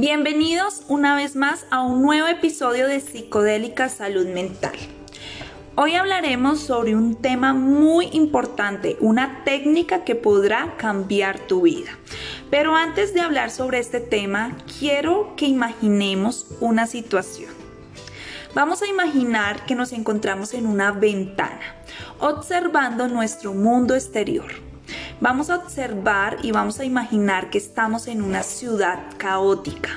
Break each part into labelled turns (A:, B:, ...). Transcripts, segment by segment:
A: Bienvenidos una vez más a un nuevo episodio de Psicodélica Salud Mental. Hoy hablaremos sobre un tema muy importante, una técnica que podrá cambiar tu vida. Pero antes de hablar sobre este tema, quiero que imaginemos una situación. Vamos a imaginar que nos encontramos en una ventana, observando nuestro mundo exterior. Vamos a observar y vamos a imaginar que estamos en una ciudad caótica.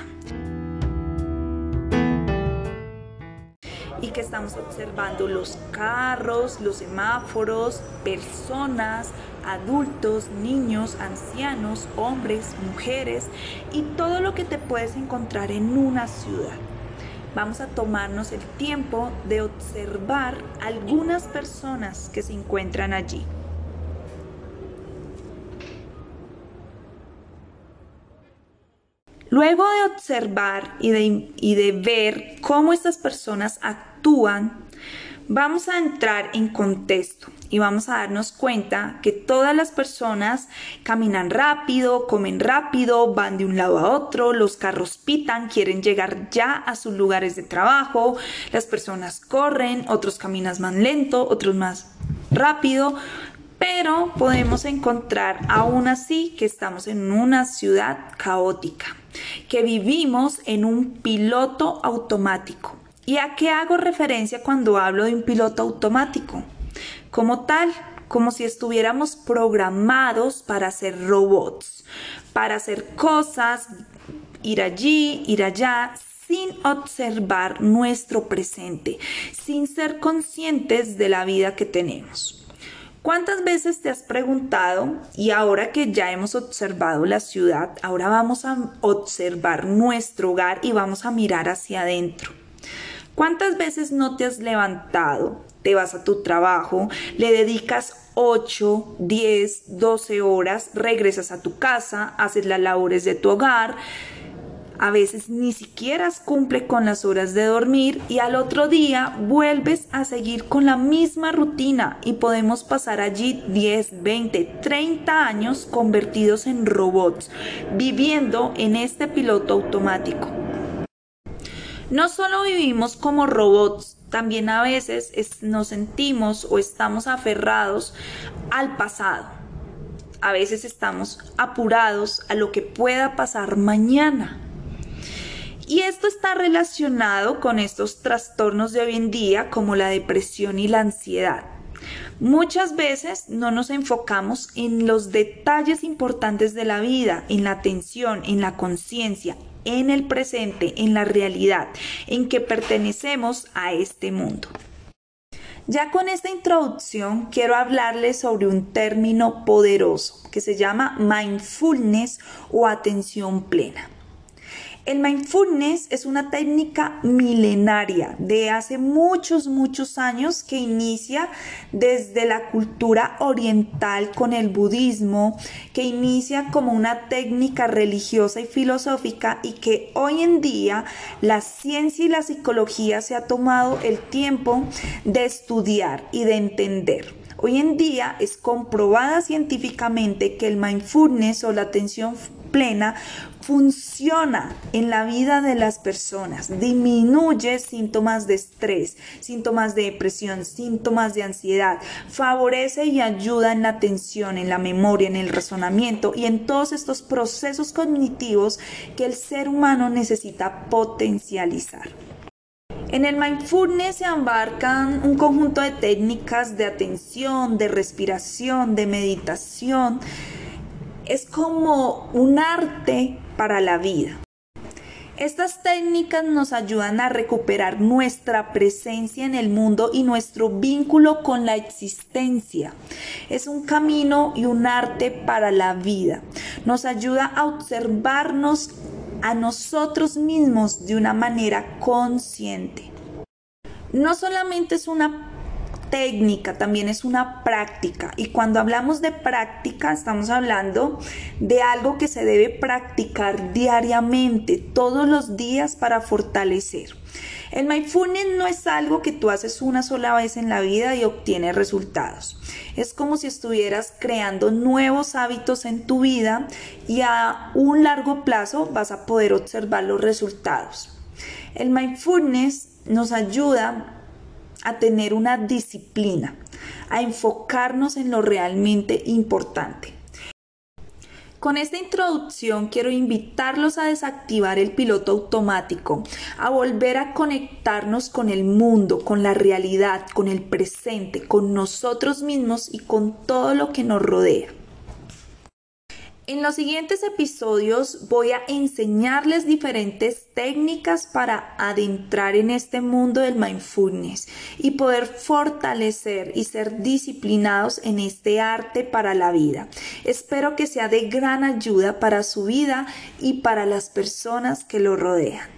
A: Y que estamos observando los carros, los semáforos, personas, adultos, niños, ancianos, hombres, mujeres y todo lo que te puedes encontrar en una ciudad. Vamos a tomarnos el tiempo de observar algunas personas que se encuentran allí. Luego de observar y de, ver cómo estas personas actúan, vamos a entrar en contexto y vamos a darnos cuenta que todas las personas caminan rápido, comen rápido, van de un lado a otro, los carros pitan, quieren llegar ya a sus lugares de trabajo, las personas corren, otros caminan más lento, otros más rápido, pero podemos encontrar aún así que estamos en una ciudad caótica, que vivimos en un piloto automático. ¿Y a qué hago referencia cuando hablo de un piloto automático? Como tal, como si estuviéramos programados para ser robots, para hacer cosas, ir allí, ir allá, sin observar nuestro presente, sin ser conscientes de la vida que tenemos. ¿Cuántas veces te has preguntado, y ahora que ya hemos observado la ciudad, ahora vamos a observar nuestro hogar y vamos a mirar hacia adentro? ¿Cuántas veces no te has levantado, te vas a tu trabajo, le dedicas 8, 10, 12 horas, regresas a tu casa, haces las labores de tu hogar, a veces ni siquiera cumple con las horas de dormir y al otro día vuelves a seguir con la misma rutina y podemos pasar allí 10, 20, 30 años convertidos en robots, viviendo en este piloto automático. No solo vivimos como robots, también a veces nos sentimos o estamos aferrados al pasado. A veces estamos apurados a lo que pueda pasar mañana. Y esto está relacionado con estos trastornos de hoy en día como la depresión y la ansiedad. Muchas veces no nos enfocamos en los detalles importantes de la vida, en la atención, en la conciencia, en el presente, en la realidad, en que pertenecemos a este mundo. Ya con esta introducción quiero hablarles sobre un término poderoso que se llama mindfulness o atención plena. El mindfulness es una técnica milenaria de hace muchos, muchos años que inicia desde la cultura oriental con el budismo, que inicia como una técnica religiosa y filosófica y que hoy en día la ciencia y la psicología se ha tomado el tiempo de estudiar y de entender. Hoy en día es comprobada científicamente que el mindfulness o la atención plena funciona en la vida de las personas, disminuye síntomas de estrés, síntomas de depresión, síntomas de ansiedad, favorece y ayuda en la atención, en la memoria, en el razonamiento y en todos estos procesos cognitivos que el ser humano necesita potencializar. En el mindfulness se embarcan un conjunto de técnicas de atención, de respiración, de meditación, es como un arte para la vida. Estas técnicas nos ayudan a recuperar nuestra presencia en el mundo y nuestro vínculo con la existencia. Es un camino y un arte para la vida. Nos ayuda a observarnos a nosotros mismos de una manera consciente. No solamente es una técnica, también es una práctica. Y cuando hablamos de práctica, estamos hablando de algo que se debe practicar diariamente, todos los días para fortalecer. El mindfulness no es algo que tú haces una sola vez en la vida y obtienes resultados. Es como si estuvieras creando nuevos hábitos en tu vida y a un largo plazo vas a poder observar los resultados. El mindfulness nos ayuda a tener una disciplina, a enfocarnos en lo realmente importante. Con esta introducción quiero invitarlos a desactivar el piloto automático, a volver a conectarnos con el mundo, con la realidad, con el presente, con nosotros mismos y con todo lo que nos rodea. En los siguientes episodios voy a enseñarles diferentes técnicas para adentrar en este mundo del mindfulness y poder fortalecer y ser disciplinados en este arte para la vida. Espero que sea de gran ayuda para su vida y para las personas que lo rodean.